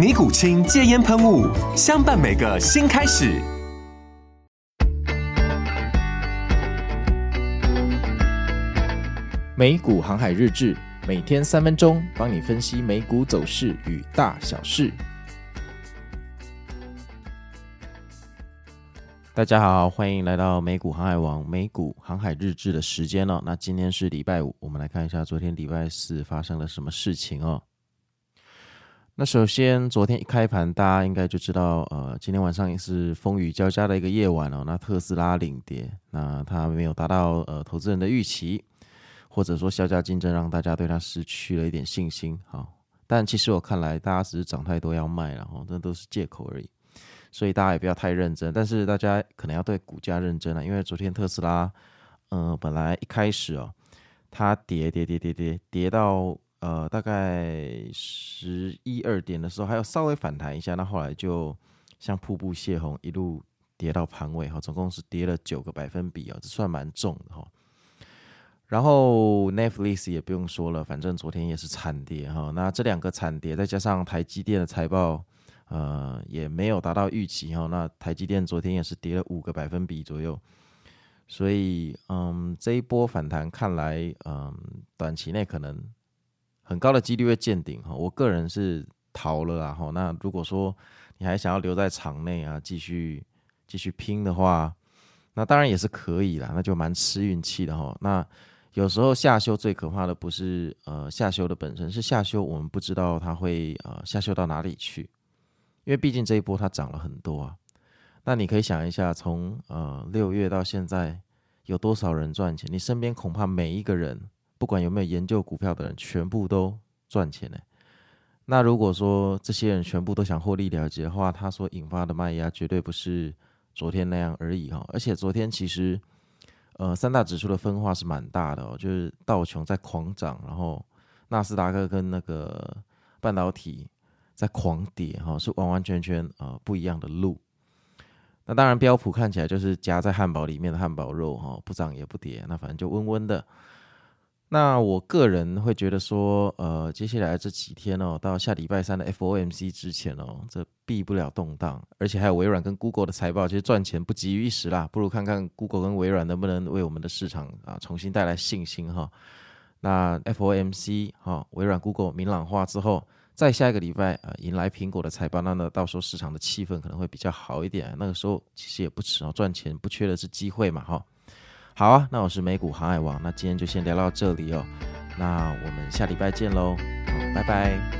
尼古清戒烟喷雾，相伴每个新开始。美股航海日志，每天三分钟，帮你分析美股走势与大小事。大家好，欢迎来到美股航海王美股航海日志的时间哦。那今天是礼拜五，我们来看一下昨天礼拜四发生了什么事情哦。那首先，昨天一开盘，大家应该就知道，呃，今天晚上也是风雨交加的一个夜晚哦。那特斯拉领跌，那它没有达到呃投资人的预期，或者说削价竞争让大家对它失去了一点信心。好，但其实我看来，大家只是涨太多要卖，然后那都是借口而已，所以大家也不要太认真。但是大家可能要对股价认真了，因为昨天特斯拉，嗯、呃，本来一开始哦，它跌跌跌跌跌跌到。呃，大概十一二点的时候，还有稍微反弹一下，那后来就像瀑布泄洪，一路跌到盘尾哈，总共是跌了九个百分比哦，这算蛮重的哈。然后 Netflix 也不用说了，反正昨天也是惨跌哈。那这两个惨跌，再加上台积电的财报，呃，也没有达到预期哈。那台积电昨天也是跌了五个百分比左右，所以嗯，这一波反弹看来，嗯，短期内可能。很高的几率会见顶哈，我个人是逃了啦哈。那如果说你还想要留在场内啊，继续继续拼的话，那当然也是可以啦，那就蛮吃运气的哈。那有时候下修最可怕的不是呃下修的本身，是下修我们不知道它会呃下修到哪里去，因为毕竟这一波它涨了很多啊。那你可以想一下，从呃六月到现在有多少人赚钱？你身边恐怕每一个人。不管有没有研究股票的人，全部都赚钱呢。那如果说这些人全部都想获利了结的话，他所引发的卖压绝对不是昨天那样而已哈。而且昨天其实，呃，三大指数的分化是蛮大的哦，就是道琼在狂涨，然后纳斯达克跟那个半导体在狂跌哈，是完完全全呃不一样的路。那当然标普看起来就是夹在汉堡里面的汉堡肉哈，不涨也不跌，那反正就温温的。那我个人会觉得说，呃，接下来这几天哦，到下礼拜三的 FOMC 之前哦，这避不了动荡，而且还有微软跟 Google 的财报，其实赚钱不急于一时啦，不如看看 Google 跟微软能不能为我们的市场啊重新带来信心哈。那 FOMC 哈，微软 Google 明朗化之后，再下一个礼拜啊，迎来苹果的财报，那呢，到时候市场的气氛可能会比较好一点，那个时候其实也不迟哦，赚钱不缺的是机会嘛哈。好啊，那我是美股航海王，那今天就先聊到这里哦，那我们下礼拜见喽，拜拜。